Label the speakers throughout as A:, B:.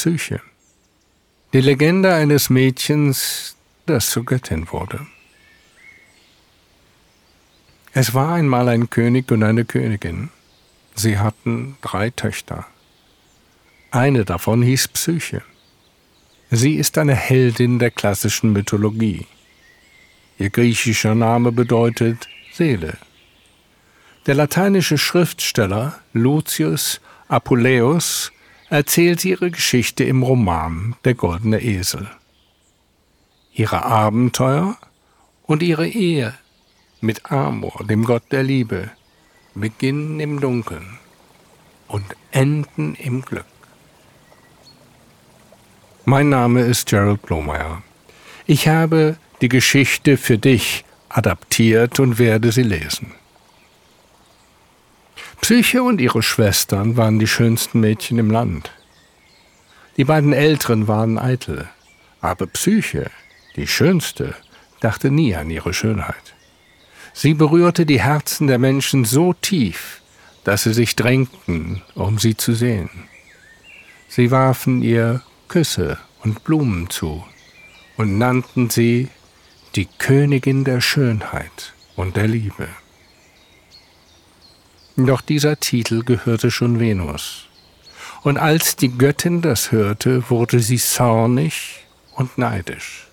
A: Psyche. Die Legende eines Mädchens, das zur Göttin wurde. Es war einmal ein König und eine Königin. Sie hatten drei Töchter. Eine davon hieß Psyche. Sie ist eine Heldin der klassischen Mythologie. Ihr griechischer Name bedeutet Seele. Der lateinische Schriftsteller Lucius Apuleius erzählt ihre Geschichte im Roman Der goldene Esel. Ihre Abenteuer und ihre Ehe mit Amor, dem Gott der Liebe, beginnen im Dunkeln und enden im Glück. Mein Name ist Gerald Blomeyer. Ich habe die Geschichte für dich adaptiert und werde sie lesen. Psyche und ihre Schwestern waren die schönsten Mädchen im Land. Die beiden Älteren waren eitel, aber Psyche, die schönste, dachte nie an ihre Schönheit. Sie berührte die Herzen der Menschen so tief, dass sie sich drängten, um sie zu sehen. Sie warfen ihr Küsse und Blumen zu und nannten sie die Königin der Schönheit und der Liebe. Doch dieser Titel gehörte schon Venus. Und als die Göttin das hörte, wurde sie zornig und neidisch.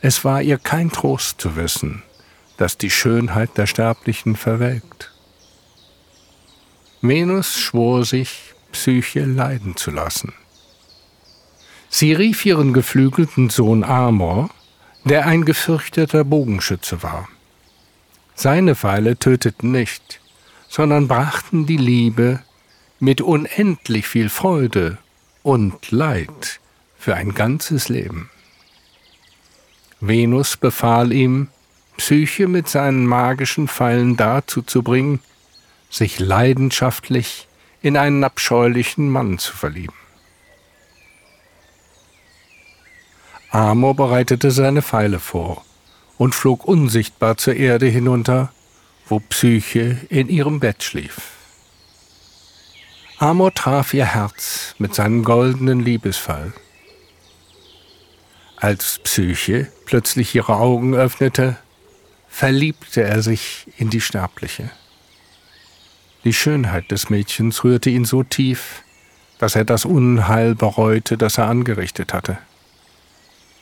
A: Es war ihr kein Trost zu wissen, dass die Schönheit der Sterblichen verwelkt. Venus schwor sich, Psyche leiden zu lassen. Sie rief ihren geflügelten Sohn Amor, der ein gefürchteter Bogenschütze war. Seine Pfeile töteten nicht, sondern brachten die Liebe mit unendlich viel Freude und Leid für ein ganzes Leben. Venus befahl ihm, Psyche mit seinen magischen Pfeilen dazu zu bringen, sich leidenschaftlich in einen abscheulichen Mann zu verlieben. Amor bereitete seine Pfeile vor und flog unsichtbar zur Erde hinunter, wo Psyche in ihrem Bett schlief. Amor traf ihr Herz mit seinem goldenen Liebesfall. Als Psyche plötzlich ihre Augen öffnete, verliebte er sich in die Sterbliche. Die Schönheit des Mädchens rührte ihn so tief, dass er das Unheil bereute, das er angerichtet hatte.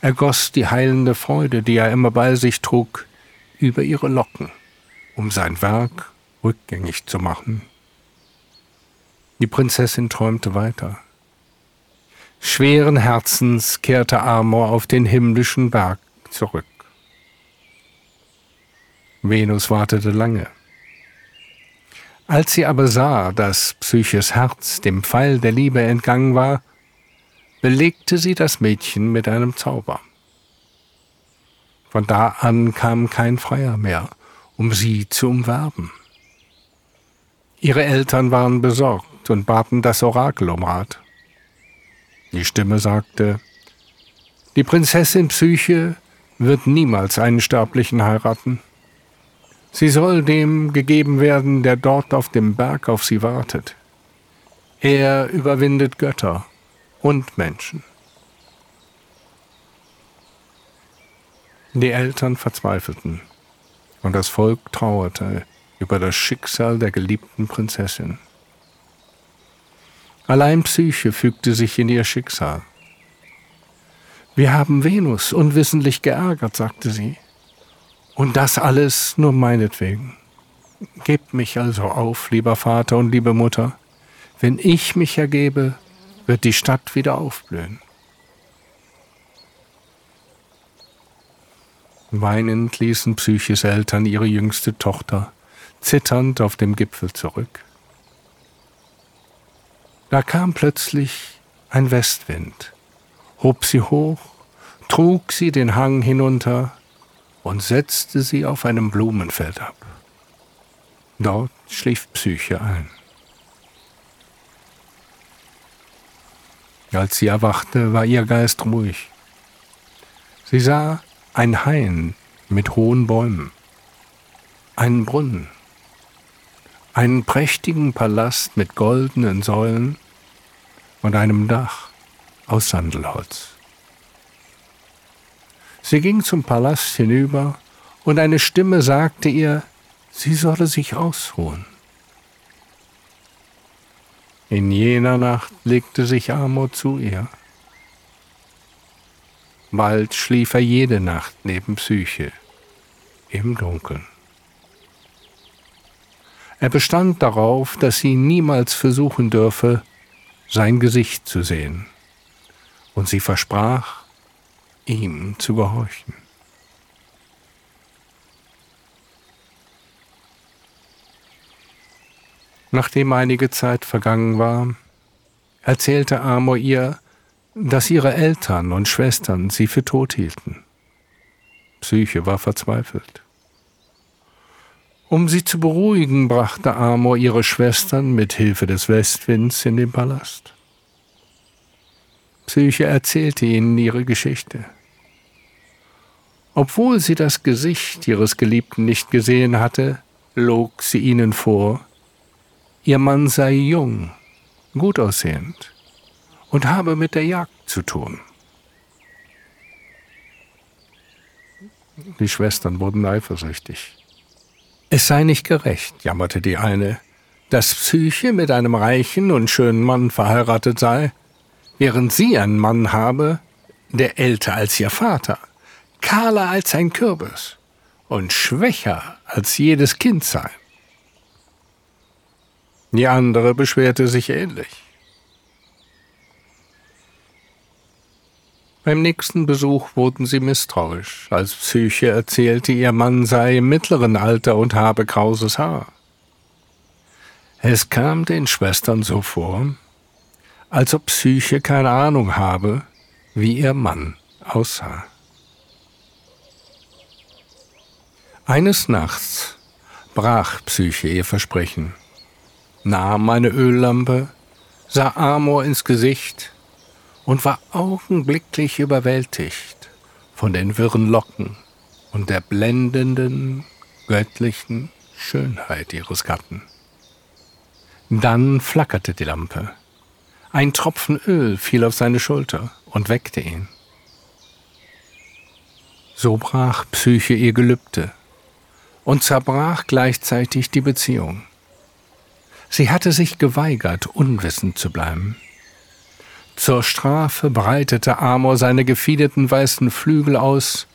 A: Er goss die heilende Freude, die er immer bei sich trug, über ihre Locken, um sein Werk rückgängig zu machen. Die Prinzessin träumte weiter. Schweren Herzens kehrte Amor auf den himmlischen Berg zurück. Venus wartete lange. Als sie aber sah, dass Psyches Herz dem Pfeil der Liebe entgangen war, belegte sie das Mädchen mit einem Zauber. Von da an kam kein Freier mehr, um sie zu umwerben. Ihre Eltern waren besorgt und baten das Orakel um Rat. Die Stimme sagte, die Prinzessin Psyche wird niemals einen Sterblichen heiraten. Sie soll dem gegeben werden, der dort auf dem Berg auf sie wartet. Er überwindet Götter und Menschen. Die Eltern verzweifelten und das Volk trauerte über das Schicksal der geliebten Prinzessin. Allein Psyche fügte sich in ihr Schicksal. Wir haben Venus unwissentlich geärgert, sagte sie. Und das alles nur meinetwegen. Gebt mich also auf, lieber Vater und liebe Mutter. Wenn ich mich ergebe, wird die Stadt wieder aufblühen. Weinend ließen Psyches Eltern ihre jüngste Tochter zitternd auf dem Gipfel zurück. Da kam plötzlich ein Westwind, hob sie hoch, trug sie den Hang hinunter und setzte sie auf einem Blumenfeld ab. Dort schlief Psyche ein. Als sie erwachte, war ihr Geist ruhig. Sie sah ein Hain mit hohen Bäumen, einen Brunnen, einen prächtigen Palast mit goldenen Säulen und einem Dach, aus Sandelholz. Sie ging zum Palast hinüber, und eine Stimme sagte ihr, sie solle sich ausruhen. In jener Nacht legte sich Amor zu ihr. Bald schlief er jede Nacht neben Psyche im Dunkeln. Er bestand darauf, dass sie niemals versuchen dürfe, sein Gesicht zu sehen, und sie versprach, ihm zu gehorchen. Nachdem einige Zeit vergangen war, erzählte Amor ihr, dass ihre Eltern und Schwestern sie für tot hielten. Psyche war verzweifelt. Um sie zu beruhigen, brachte Amor ihre Schwestern mit Hilfe des Westwinds in den Palast. Psyche erzählte ihnen ihre Geschichte. Obwohl sie das Gesicht ihres Geliebten nicht gesehen hatte, log sie ihnen vor, ihr Mann sei jung, gut aussehend und habe mit der Jagd zu tun. Die Schwestern wurden eifersüchtig. Es sei nicht gerecht, jammerte die eine, dass Psyche mit einem reichen und schönen Mann verheiratet sei, während sie einen Mann habe, der älter als ihr Vater, kahler als ein Kürbis und schwächer als jedes Kind sei. Die andere beschwerte sich ähnlich. Beim nächsten Besuch wurden sie misstrauisch, als Psyche erzählte, ihr Mann sei im mittleren Alter und habe krauses Haar. Es kam den Schwestern so vor, als ob Psyche keine Ahnung habe, wie ihr Mann aussah. Eines Nachts brach Psyche ihr Versprechen, nahm eine Öllampe, sah Amor ins Gesicht und war augenblicklich überwältigt von den wirren Locken und der blendenden, göttlichen Schönheit ihres Gatten. Dann flackerte die Lampe. Ein Tropfen Öl fiel auf seine Schulter und weckte ihn. So brach Psyche ihr Gelübde und zerbrach gleichzeitig die Beziehung. Sie hatte sich geweigert, unwissend zu bleiben. Zur Strafe breitete Amor seine gefiederten weißen Flügel aus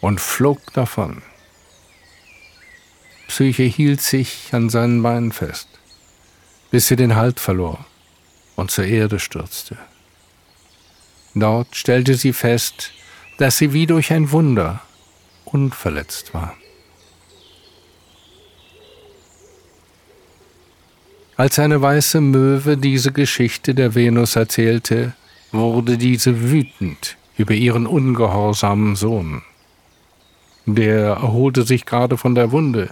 A: und flog davon. Psyche hielt sich an seinen Beinen fest, bis sie den Halt verlor und zur Erde stürzte. Dort stellte sie fest, dass sie wie durch ein Wunder unverletzt war. Als eine weiße Möwe diese Geschichte der Venus erzählte, wurde diese wütend über ihren ungehorsamen Sohn. Der erholte sich gerade von der Wunde,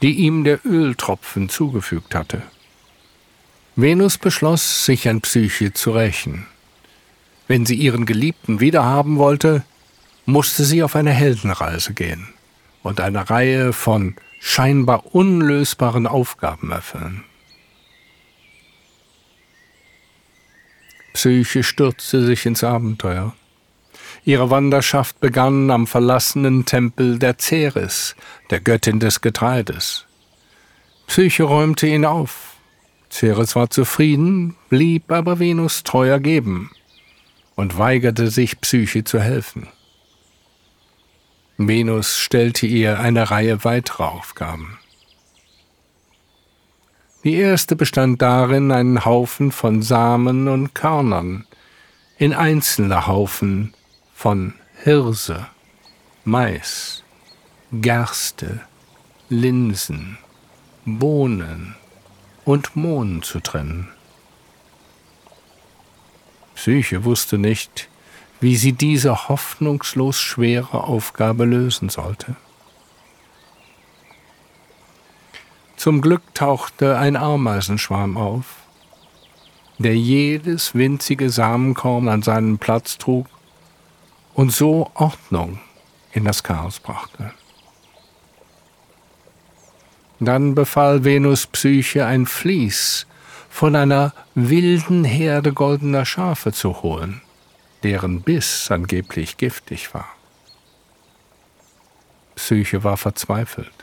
A: die ihm der Öltropfen zugefügt hatte. Venus beschloss, sich an Psyche zu rächen. Wenn sie ihren Geliebten wiederhaben wollte, musste sie auf eine Heldenreise gehen und eine Reihe von scheinbar unlösbaren Aufgaben erfüllen. Psyche stürzte sich ins Abenteuer. Ihre Wanderschaft begann am verlassenen Tempel der Ceres, der Göttin des Getreides. Psyche räumte ihn auf. Ceres war zufrieden, blieb aber Venus treu ergeben und weigerte sich, Psyche zu helfen. Venus stellte ihr eine Reihe weiterer Aufgaben. Die erste bestand darin, einen Haufen von Samen und Körnern in einzelne Haufen von Hirse, Mais, Gerste, Linsen, Bohnen und Mohn zu trennen. Psyche wusste nicht, wie sie diese hoffnungslos schwere Aufgabe lösen sollte. Zum Glück tauchte ein Ameisenschwarm auf, der jedes winzige Samenkorn an seinen Platz trug und so Ordnung in das Chaos brachte. Dann befahl Venus Psyche ein Vlies von einer wilden Herde goldener Schafe zu holen, deren Biss angeblich giftig war. Psyche war verzweifelt.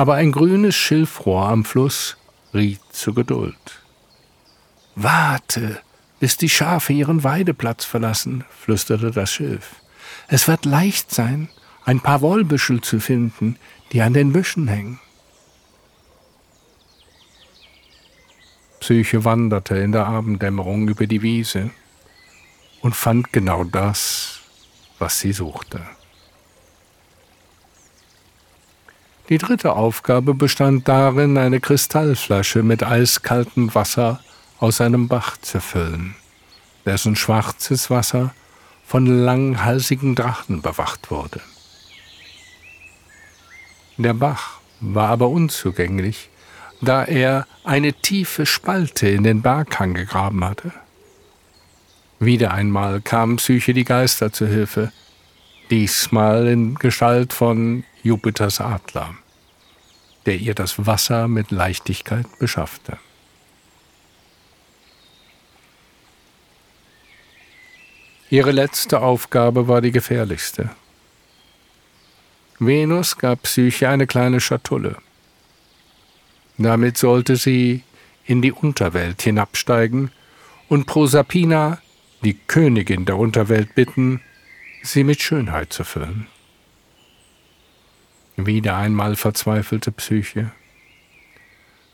A: Aber ein grünes Schilfrohr am Fluss riet zu Geduld. Warte, bis die Schafe ihren Weideplatz verlassen, flüsterte das Schilf. Es wird leicht sein, ein paar Wollbüschel zu finden, die an den Büschen hängen. Psyche wanderte in der Abenddämmerung über die Wiese und fand genau das, was sie suchte. Die dritte Aufgabe bestand darin, eine Kristallflasche mit eiskaltem Wasser aus einem Bach zu füllen, dessen schwarzes Wasser von langhalsigen Drachen bewacht wurde. Der Bach war aber unzugänglich, da er eine tiefe Spalte in den Berghang gegraben hatte. Wieder einmal kamen Psyche die Geister zu Hilfe, diesmal in Gestalt von Jupiters Adler, der ihr das Wasser mit Leichtigkeit beschaffte. Ihre letzte Aufgabe war die gefährlichste. Venus gab Psyche eine kleine Schatulle. Damit sollte sie in die Unterwelt hinabsteigen und Proserpina, die Königin der Unterwelt, bitten, sie mit Schönheit zu füllen. Wieder einmal verzweifelte Psyche.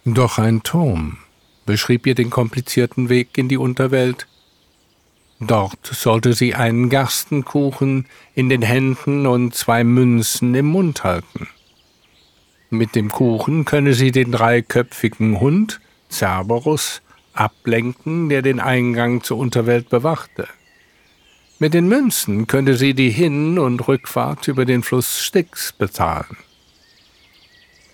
A: Doch ein Turm beschrieb ihr den komplizierten Weg in die Unterwelt. Dort sollte sie einen Gerstenkuchen in den Händen und zwei Münzen im Mund halten. Mit dem Kuchen könne sie den dreiköpfigen Hund, Cerberus, ablenken, der den Eingang zur Unterwelt bewachte. Mit den Münzen könnte sie die Hin- und Rückfahrt über den Fluss Styx bezahlen.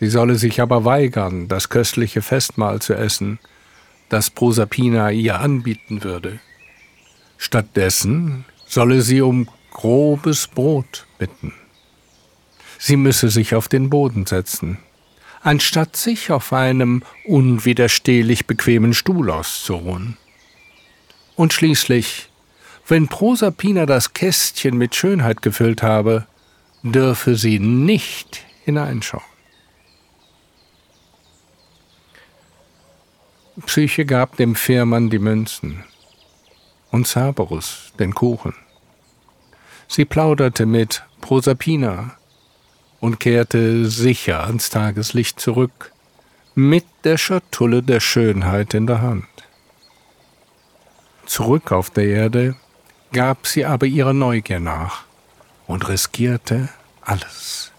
A: Sie solle sich aber weigern, das köstliche Festmahl zu essen, das Proserpina ihr anbieten würde. Stattdessen solle sie um grobes Brot bitten. Sie müsse sich auf den Boden setzen, anstatt sich auf einem unwiderstehlich bequemen Stuhl auszuruhen. Und schließlich wenn Proserpina das Kästchen mit Schönheit gefüllt habe, dürfe sie nicht hineinschauen. Psyche gab dem Fährmann die Münzen und Cerberus den Kuchen. Sie plauderte mit Proserpina und kehrte sicher ans Tageslicht zurück, mit der Schatulle der Schönheit in der Hand. Zurück auf der Erde gab sie aber ihrer Neugier nach und riskierte alles.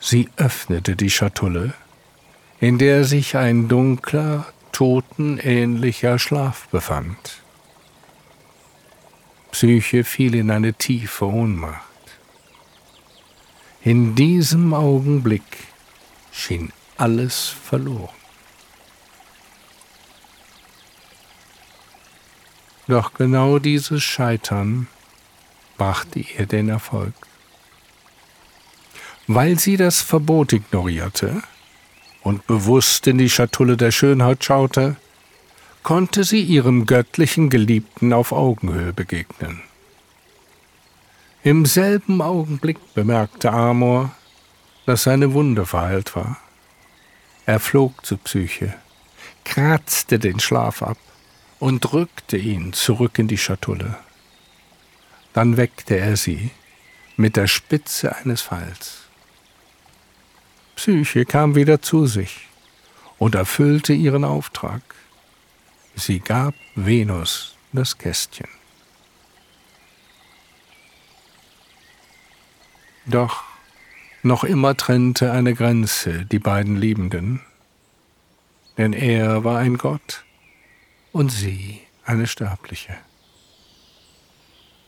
A: Sie öffnete die Schatulle, in der sich ein dunkler, totenähnlicher Schlaf befand. Psyche fiel in eine tiefe Ohnmacht. In diesem Augenblick schien alles verloren. Doch genau dieses Scheitern brachte ihr den Erfolg. Weil sie das Verbot ignorierte und bewusst in die Schatulle der Schönheit schaute, konnte sie ihrem göttlichen Geliebten auf Augenhöhe begegnen. Im selben Augenblick bemerkte Amor, dass seine Wunde verheilt war. Er flog zu Psyche, kratzte den Schlaf ab und drückte ihn zurück in die Schatulle. Dann weckte er sie mit der Spitze eines Pfeils. Psyche kam wieder zu sich und erfüllte ihren Auftrag. Sie gab Venus das Kästchen. Doch noch immer trennte eine Grenze die beiden Liebenden, denn er war ein Gott und sie eine Sterbliche.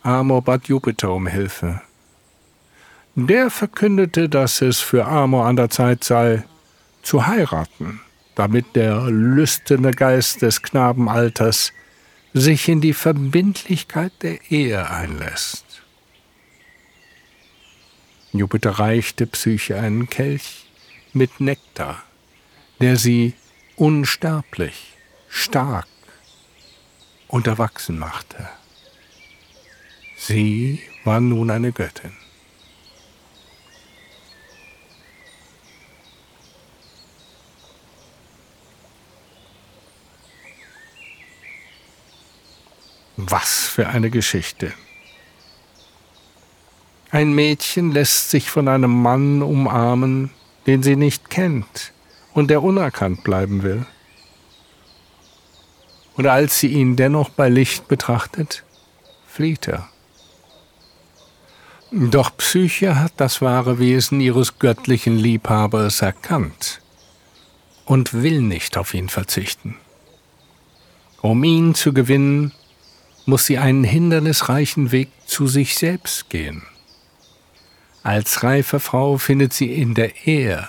A: Amor bat Jupiter um Hilfe. Der verkündete, dass es für Amor an der Zeit sei, zu heiraten, damit der lüsterne Geist des Knabenalters sich in die Verbindlichkeit der Ehe einlässt. Jupiter reichte Psyche einen Kelch mit Nektar, der sie unsterblich, stark und erwachsen machte. Sie war nun eine Göttin. Was für eine Geschichte. Ein Mädchen lässt sich von einem Mann umarmen, den sie nicht kennt und der unerkannt bleiben will. Und als sie ihn dennoch bei Licht betrachtet, flieht er. Doch Psyche hat das wahre Wesen ihres göttlichen Liebhabers erkannt und will nicht auf ihn verzichten. Um ihn zu gewinnen, muss sie einen hindernisreichen Weg zu sich selbst gehen. Als reife Frau findet sie in der Ehe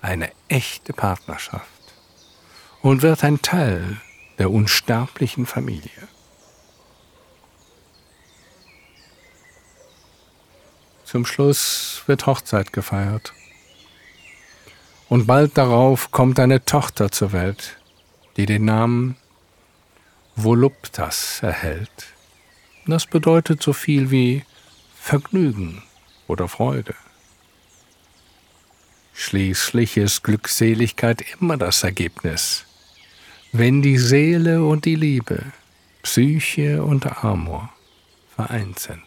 A: eine echte Partnerschaft und wird ein Teil der unsterblichen Familie. Zum Schluss wird Hochzeit gefeiert. Und bald darauf kommt eine Tochter zur Welt, die den Namen Voluptas erhält. Das bedeutet so viel wie Vergnügen oder Freude. Schließlich ist Glückseligkeit immer das Ergebnis, wenn die Seele und die Liebe, Psyche und Amor vereint sind.